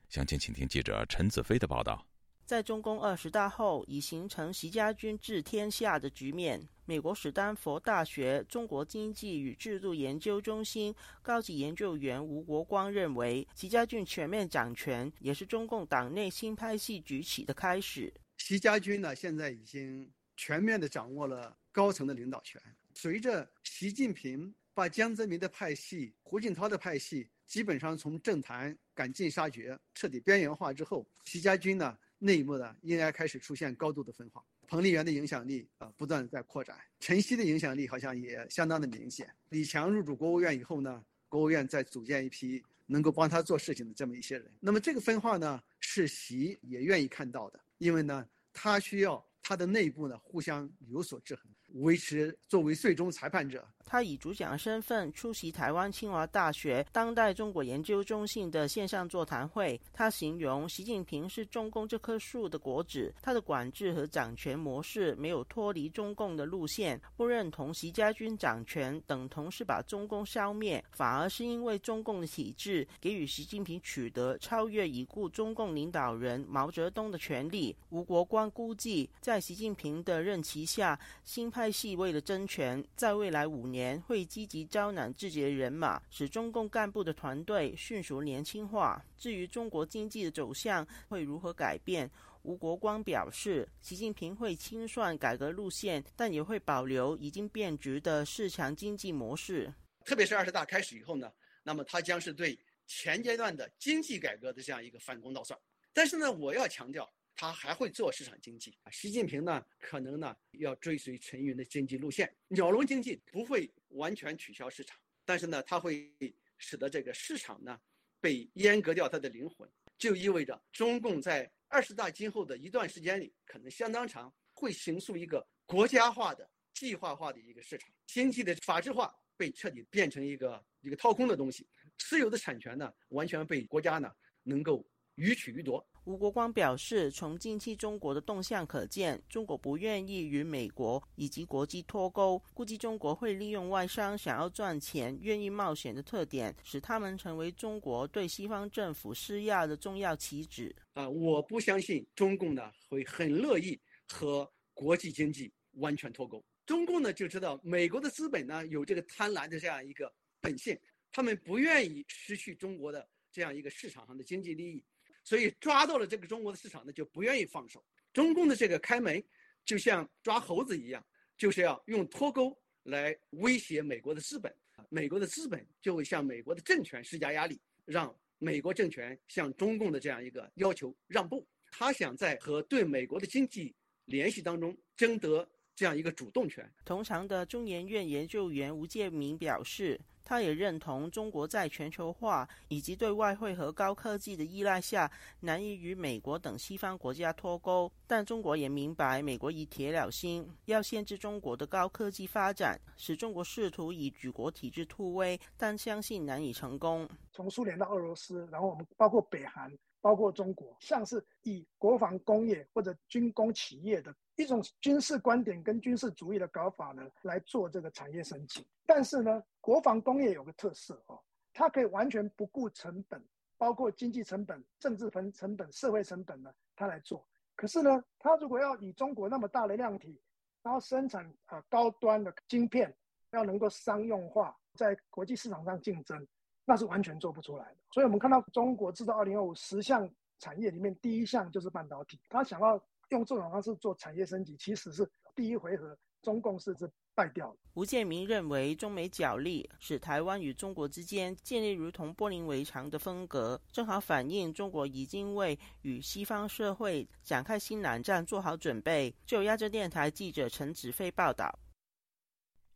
详情，请听记者陈子飞的报道。在中共二十大后，已形成习家军治天下的局面。美国史丹佛大学中国经济与制度研究中心高级研究员吴国光认为，习家军全面掌权也是中共党内新派系崛起的开始。习家军呢，现在已经。全面的掌握了高层的领导权。随着习近平把江泽民的派系、胡锦涛的派系基本上从政坛赶尽杀绝、彻底边缘化之后，习家军呢内部呢应该开始出现高度的分化。彭丽媛的影响力啊不断在扩展，陈希的影响力好像也相当的明显。李强入主国务院以后呢，国务院在组建一批能够帮他做事情的这么一些人。那么这个分化呢，是习也愿意看到的，因为呢他需要。他的内部呢，互相有所制衡，维持作为最终裁判者。他以主讲身份出席台湾清华大学当代中国研究中心的线上座谈会。他形容习近平是中共这棵树的果子，他的管制和掌权模式没有脱离中共的路线。不认同习家军掌权等同是把中共消灭，反而是因为中共的体制给予习近平取得超越已故中共领导人毛泽东的权利。吴国光估计，在习近平的任期下，新派系为了争权，在未来五年。会积极招揽自己的人马，使中共干部的团队迅速年轻化。至于中国经济的走向会如何改变，吴国光表示，习近平会清算改革路线，但也会保留已经变质的市场经济模式。特别是二十大开始以后呢，那么他将是对前阶段的经济改革的这样一个反攻倒算。但是呢，我要强调。他还会做市场经济啊，习近平呢，可能呢要追随陈云的经济路线，鸟笼经济不会完全取消市场，但是呢，它会使得这个市场呢被阉割掉它的灵魂，就意味着中共在二十大今后的一段时间里，可能相当长，会形塑一个国家化的、计划化的一个市场，经济的法治化被彻底变成一个一个掏空的东西，私有的产权呢完全被国家呢能够予取予夺。吴国光表示，从近期中国的动向可见，中国不愿意与美国以及国际脱钩。估计中国会利用外商想要赚钱、愿意冒险的特点，使他们成为中国对西方政府施压的重要棋子。啊，我不相信中共呢会很乐意和国际经济完全脱钩。中共呢就知道美国的资本呢有这个贪婪的这样一个本性，他们不愿意失去中国的这样一个市场上的经济利益。所以抓到了这个中国的市场呢，就不愿意放手。中共的这个开门，就像抓猴子一样，就是要用脱钩来威胁美国的资本。美国的资本就会向美国的政权施加压力，让美国政权向中共的这样一个要求让步。他想在和对美国的经济联系当中争得这样一个主动权。同常的中研院研究员吴建明表示。他也认同中国在全球化以及对外汇和高科技的依赖下，难以与美国等西方国家脱钩。但中国也明白，美国已铁了心要限制中国的高科技发展，使中国试图以举国体制突围，但相信难以成功。从苏联到俄罗斯，然后我们包括北韩。包括中国，像是以国防工业或者军工企业的一种军事观点跟军事主义的搞法呢，来做这个产业升级。但是呢，国防工业有个特色哦，它可以完全不顾成本，包括经济成本、政治成成本、社会成本呢，它来做。可是呢，它如果要以中国那么大的量体，然后生产啊高端的晶片，要能够商用化，在国际市场上竞争。那是完全做不出来的，所以我们看到中国制造二零二五十项产业里面，第一项就是半导体。它想要用这种方式做产业升级，其实是第一回合中共是是败掉了。吴建明认为，中美角力使台湾与中国之间建立如同玻璃围墙的分隔，正好反映中国已经为与西方社会展开新冷战做好准备。就亚洲电台记者陈子飞报道。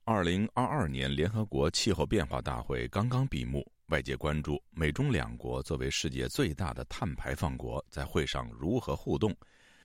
二零二二年联合国气候变化大会刚刚闭幕。外界关注美中两国作为世界最大的碳排放国，在会上如何互动。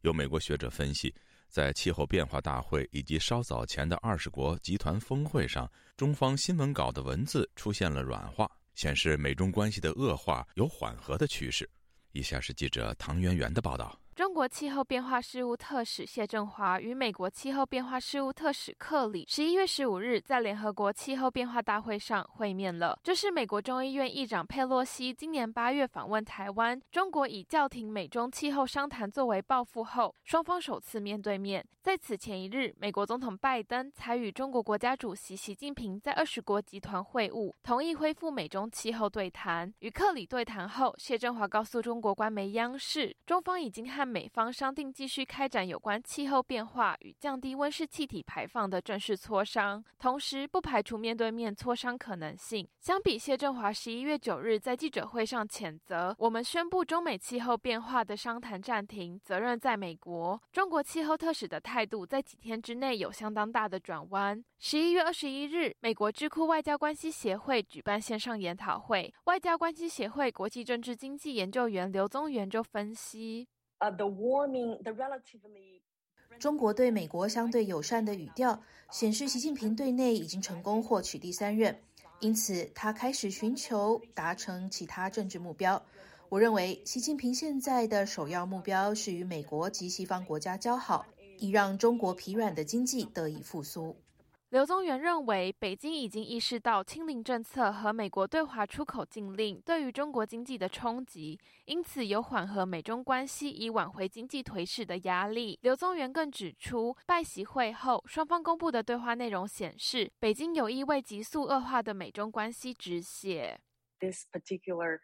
有美国学者分析，在气候变化大会以及稍早前的二十国集团峰会上，中方新闻稿的文字出现了软化，显示美中关系的恶化有缓和的趋势。以下是记者唐媛媛的报道。中国气候变化事务特使谢振华与美国气候变化事务特使克里十一月十五日在联合国气候变化大会上会面了。这是美国众议院议长佩洛西今年八月访问台湾，中国以叫停美中气候商谈作为报复后，双方首次面对面。在此前一日，美国总统拜登才与中国国家主席习近平在二十国集团会晤，同意恢复美中气候对谈。与克里对谈后，谢振华告诉中国官媒央视，中方已经和但美方商定继续开展有关气候变化与降低温室气体排放的正式磋商，同时不排除面对面磋商可能性。相比谢振华十一月九日在记者会上谴责我们宣布中美气候变化的商谈暂停，责任在美国。中国气候特使的态度在几天之内有相当大的转弯。十一月二十一日，美国智库外交关系协会举办线上研讨会，外交关系协会国际政治经济研究员刘宗元就分析。中国对美国相对友善的语调显示，习近平对内已经成功获取第三任，因此他开始寻求达成其他政治目标。我认为，习近平现在的首要目标是与美国及西方国家交好，以让中国疲软的经济得以复苏。刘宗元认为，北京已经意识到清零政策和美国对华出口禁令对于中国经济的冲击，因此有缓和美中关系以挽回经济颓势的压力。刘宗元更指出，拜习会后双方公布的对话内容显示，北京有意为急速恶化的美中关系止血。This particular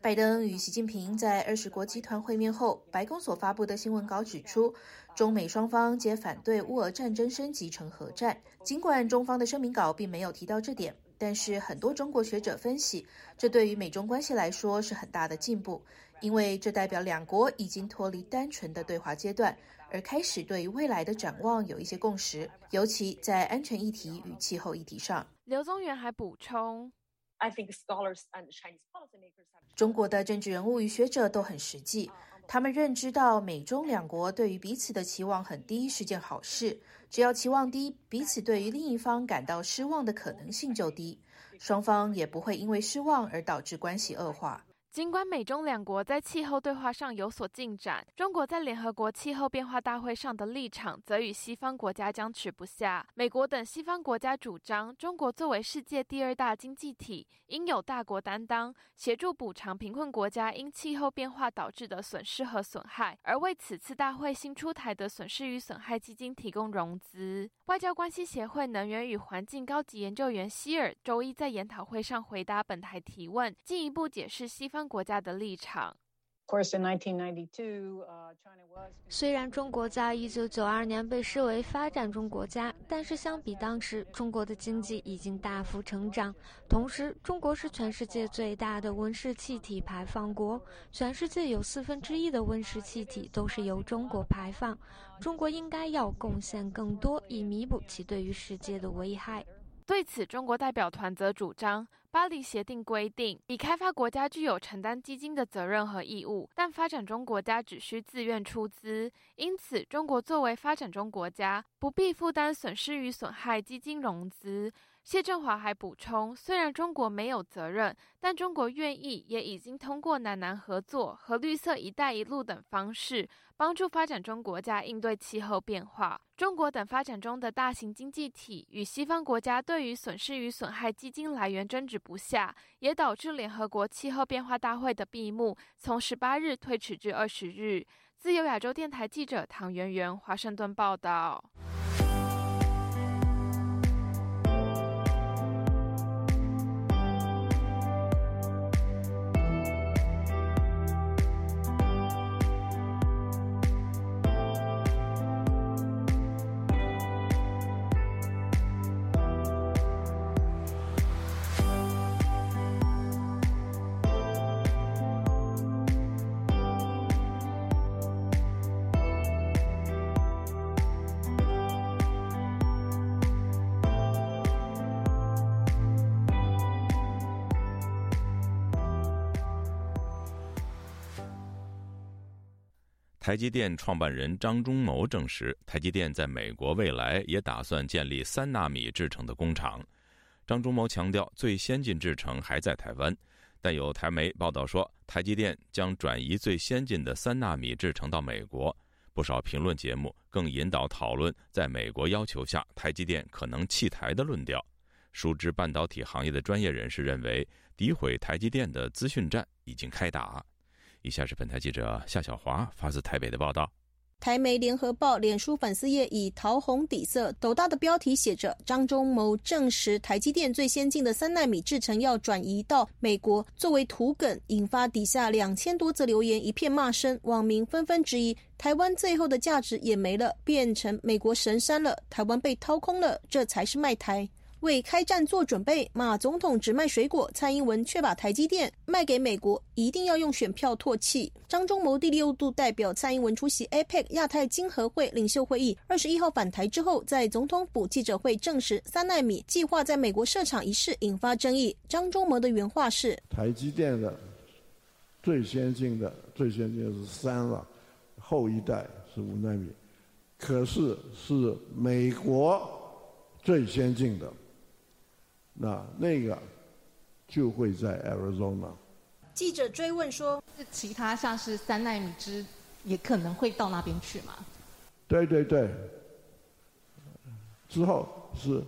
拜登与习近平在二十国集团会面后，白宫所发布的新闻稿指出，中美双方皆反对乌俄战争升级成核战。尽管中方的声明稿并没有提到这点，但是很多中国学者分析，这对于美中关系来说是很大的进步，因为这代表两国已经脱离单纯的对话阶段，而开始对于未来的展望有一些共识，尤其在安全议题与气候议题上。刘宗元还补充。中国的政治人物与学者都很实际，他们认知到美中两国对于彼此的期望很低是件好事。只要期望低，彼此对于另一方感到失望的可能性就低，双方也不会因为失望而导致关系恶化。尽管美中两国在气候对话上有所进展，中国在联合国气候变化大会上的立场则与西方国家僵持不下。美国等西方国家主张，中国作为世界第二大经济体，应有大国担当，协助补偿贫困国家因气候变化导致的损失和损害，而为此次大会新出台的损失与损害基金提供融资。外交关系协会能源与环境高级研究员希尔周一在研讨会上回答本台提问，进一步解释西方。国家的立场。虽然中国在一九九二年被视为发展中国家，但是相比当时，中国的经济已经大幅成长。同时，中国是全世界最大的温室气体排放国，全世界有四分之一的温室气体都是由中国排放。中国应该要贡献更多，以弥补其对于世界的危害。对此，中国代表团则主张。巴黎协定规定，已开发国家具有承担基金的责任和义务，但发展中国家只需自愿出资。因此，中国作为发展中国家，不必负担损失与损害基金融资。谢振华还补充，虽然中国没有责任，但中国愿意，也已经通过南南合作和绿色“一带一路”等方式。帮助发展中国家应对气候变化。中国等发展中的大型经济体与西方国家对于损失与损害基金来源争执不下，也导致联合国气候变化大会的闭幕从十八日推迟至二十日。自由亚洲电台记者唐媛媛华盛顿报道。台积电创办人张忠谋证实，台积电在美国未来也打算建立三纳米制程的工厂。张忠谋强调，最先进制程还在台湾，但有台媒报道说，台积电将转移最先进的三纳米制程到美国。不少评论节目更引导讨论，在美国要求下，台积电可能弃台的论调。熟知半导体行业的专业人士认为，诋毁台积电的资讯战已经开打。以下是本台记者夏小华发自台北的报道。台媒联合报脸书粉丝页以桃红底色斗大的标题写着：“张忠谋证实台积电最先进的三纳米制程要转移到美国。”作为图梗，引发底下两千多则留言一片骂声，网民纷纷质疑：台湾最后的价值也没了，变成美国神山了，台湾被掏空了，这才是卖台。为开战做准备，马总统只卖水果，蔡英文却把台积电卖给美国，一定要用选票唾弃。张忠谋第六度代表蔡英文出席 APEC 亚太经合会领袖会议，二十一号返台之后，在总统府记者会证实三纳米计划在美国设厂一事引发争议。张忠谋的原话是：台积电的最先进的最先进的是三了，后一代是五纳米，可是是美国最先进的。那那个就会在 Arizona。记者追问说：“是其他像是三纳米之也可能会到那边去吗？”对对对，之后是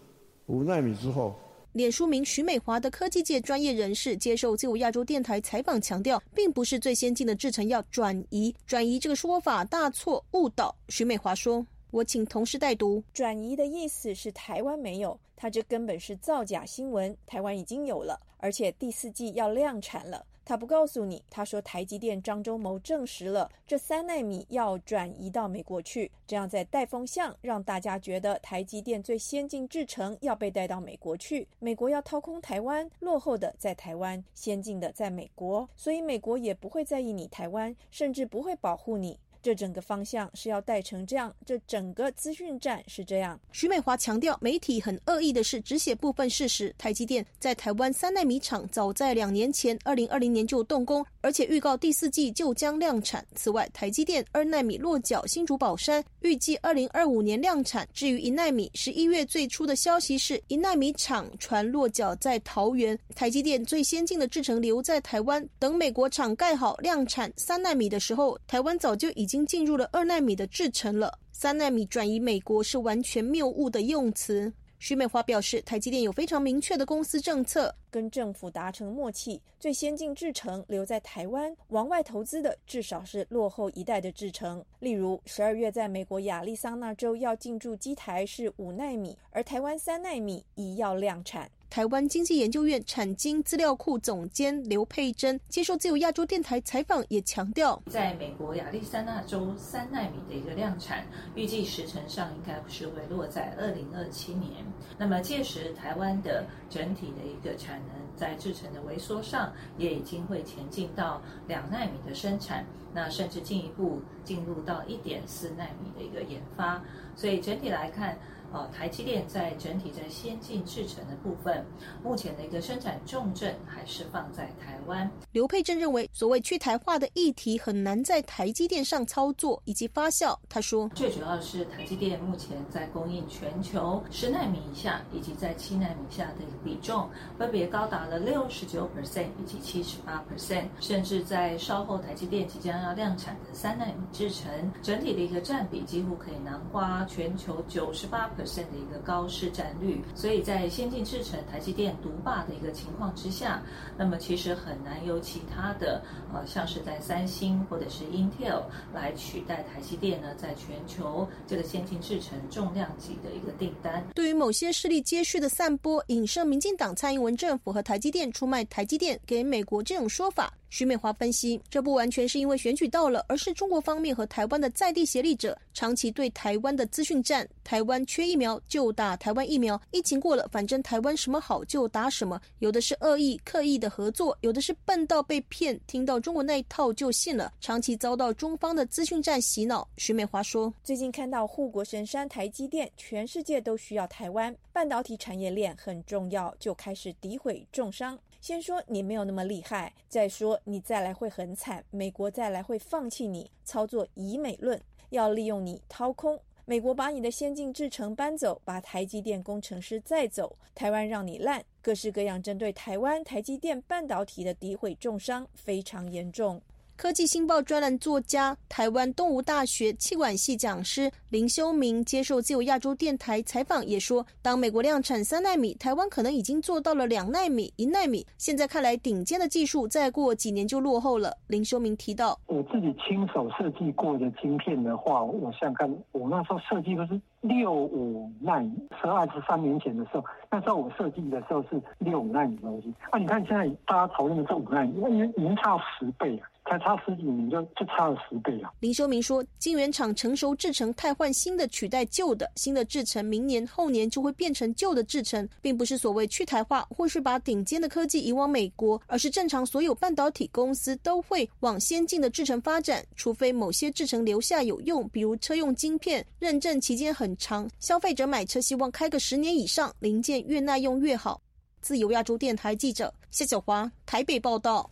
五纳米之后。脸书名徐美华的科技界专业人士接受自由亚洲电台采访，强调，并不是最先进的制程要转移，转移这个说法大错误导。徐美华说：“我请同事代读，转移的意思是台湾没有，他这根本是造假新闻，台湾已经有了，而且第四季要量产了。”他不告诉你，他说台积电张忠谋证实了这三纳米要转移到美国去，这样在带风向，让大家觉得台积电最先进制程要被带到美国去，美国要掏空台湾，落后的在台湾，先进的在美国，所以美国也不会在意你台湾，甚至不会保护你。这整个方向是要带成这样，这整个资讯站是这样。徐美华强调，媒体很恶意的是只写部分事实。台积电在台湾三纳米厂早在两年前，二零二零年就动工，而且预告第四季就将量产。此外，台积电二纳米落脚新竹宝山，预计二零二五年量产。至于一纳米，十一月最初的消息是一纳米厂传落脚在桃园。台积电最先进的制程留在台湾，等美国厂盖好量产三纳米的时候，台湾早就已。已经进入了二纳米的制程了，三纳米转移美国是完全谬误的用词。徐美华表示，台积电有非常明确的公司政策，跟政府达成默契，最先进制程留在台湾，往外投资的至少是落后一代的制程。例如，十二月在美国亚利桑那州要进驻机台是五纳米，而台湾三纳米已要量产。台湾经济研究院产经资料库总监刘佩珍接受自由亚洲电台采访，也强调，在美国亚利桑那州三纳米的一个量产，预计时程上应该不是会落在二零二七年。那么届时，台湾的整体的一个产能在制程的萎缩上，也已经会前进到两纳米的生产，那甚至进一步进入到一点四纳米的一个研发。所以整体来看。呃，台积电在整体在先进制程的部分，目前的一个生产重镇还是放在台湾。刘佩珍认为，所谓去台化的议题很难在台积电上操作以及发酵。他说，最主要是台积电目前在供应全球十纳米以下以及在七纳米下的比重，分别高达了六十九 percent 以及七十八 percent，甚至在稍后台积电即将要量产的三纳米制程，整体的一个占比几乎可以囊括全球九十八。的一个高市占率，所以在先进制程台积电独霸的一个情况之下，那么其实很难有其他的呃，像是在三星或者是 Intel 来取代台积电呢，在全球这个先进制程重量级的一个订单。对于某些势力接续的散播，引射民进党蔡英文政府和台积电出卖台积电给美国这种说法。徐美华分析，这不完全是因为选举到了，而是中国方面和台湾的在地协力者长期对台湾的资讯战。台湾缺疫苗就打台湾疫苗，疫情过了，反正台湾什么好就打什么。有的是恶意刻意的合作，有的是笨到被骗，听到中国那一套就信了，长期遭到中方的资讯战洗脑。徐美华说：“最近看到护国神山台积电，全世界都需要台湾半导体产业链很重要，就开始诋毁重伤。”先说你没有那么厉害，再说你再来会很惨，美国再来会放弃你，操作以美论，要利用你掏空美国，把你的先进制程搬走，把台积电工程师再走，台湾让你烂，各式各样针对台湾台积电半导体的诋毁重伤非常严重。科技新报专栏作家、台湾东吴大学气管系讲师林修明接受自由亚洲电台采访，也说，当美国量产三纳米，台湾可能已经做到了两纳米、一纳米。现在看来，顶尖的技术再过几年就落后了。林修明提到，我自己亲手设计过的晶片的话，我想看，我那时候设计都是六五纳米，十二十三年前的时候，那时候我设计的时候是六五纳米东西。啊，你看现在大家讨论的是五纳米，因为已经差十倍啊。才差十几年就就差了十倍啊！林修明说，晶圆厂成熟制成，汰换新的取代旧的，新的制成明年后年就会变成旧的制成，并不是所谓去台化或是把顶尖的科技移往美国，而是正常所有半导体公司都会往先进的制程发展，除非某些制程留下有用，比如车用晶片，认证期间很长，消费者买车希望开个十年以上，零件越耐用越好。自由亚洲电台记者谢小华台北报道。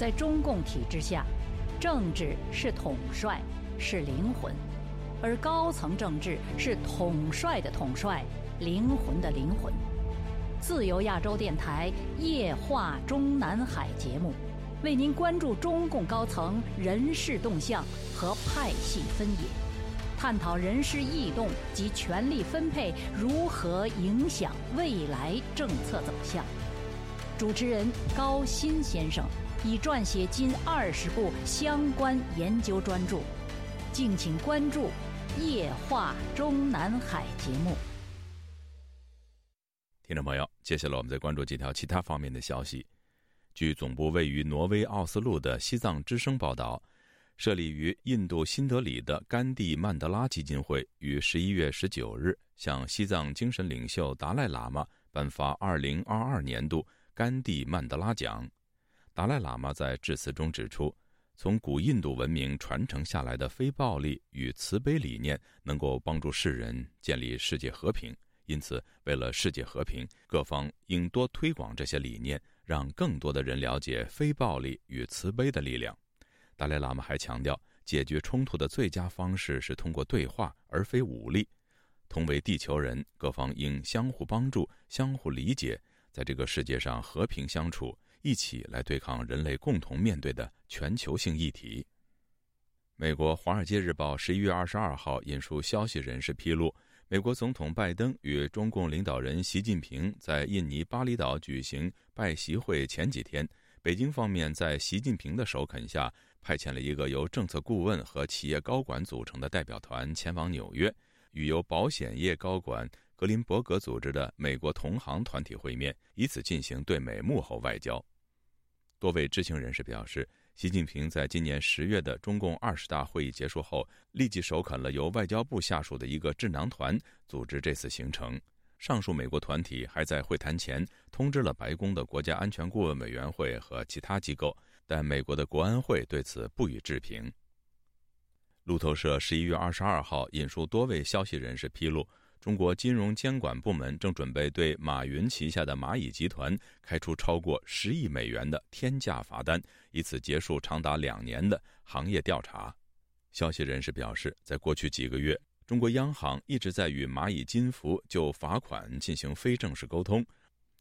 在中共体制下，政治是统帅，是灵魂；而高层政治是统帅的统帅，灵魂的灵魂。自由亚洲电台夜话中南海节目，为您关注中共高层人事动向和派系分野。探讨人事异动及权力分配如何影响未来政策走向。主持人高鑫先生已撰写近二十部相关研究专著，敬请关注《夜话中南海》节目。听众朋友，接下来我们再关注几条其他方面的消息。据总部位于挪威奥斯陆的西藏之声报道，设立于印度新德里的甘地曼德拉基金会于十一月十九日向西藏精神领袖达赖喇嘛颁发二零二二年度甘地曼德拉奖。达赖喇嘛在致辞中指出，从古印度文明传承下来的非暴力与慈悲理念，能够帮助世人建立世界和平。因此，为了世界和平，各方应多推广这些理念。让更多的人了解非暴力与慈悲的力量。达赖喇嘛还强调，解决冲突的最佳方式是通过对话，而非武力。同为地球人，各方应相互帮助、相互理解，在这个世界上和平相处，一起来对抗人类共同面对的全球性议题。美国《华尔街日报》十一月二十二号引述消息人士披露。美国总统拜登与中共领导人习近平在印尼巴厘岛举行拜习会前几天，北京方面在习近平的首肯下，派遣了一个由政策顾问和企业高管组成的代表团前往纽约，与由保险业高管格林伯格组织的美国同行团体会面，以此进行对美幕后外交。多位知情人士表示。习近平在今年十月的中共二十大会议结束后，立即首肯了由外交部下属的一个智囊团组织这次行程。上述美国团体还在会谈前通知了白宫的国家安全顾问委员会和其他机构，但美国的国安会对此不予置评。路透社十一月二十二号引述多位消息人士披露。中国金融监管部门正准备对马云旗下的蚂蚁集团开出超过十亿美元的天价罚单，以此结束长达两年的行业调查。消息人士表示，在过去几个月，中国央行一直在与蚂蚁金服就罚款进行非正式沟通。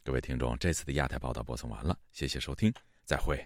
各位听众，这次的亚太报道播送完了，谢谢收听，再会。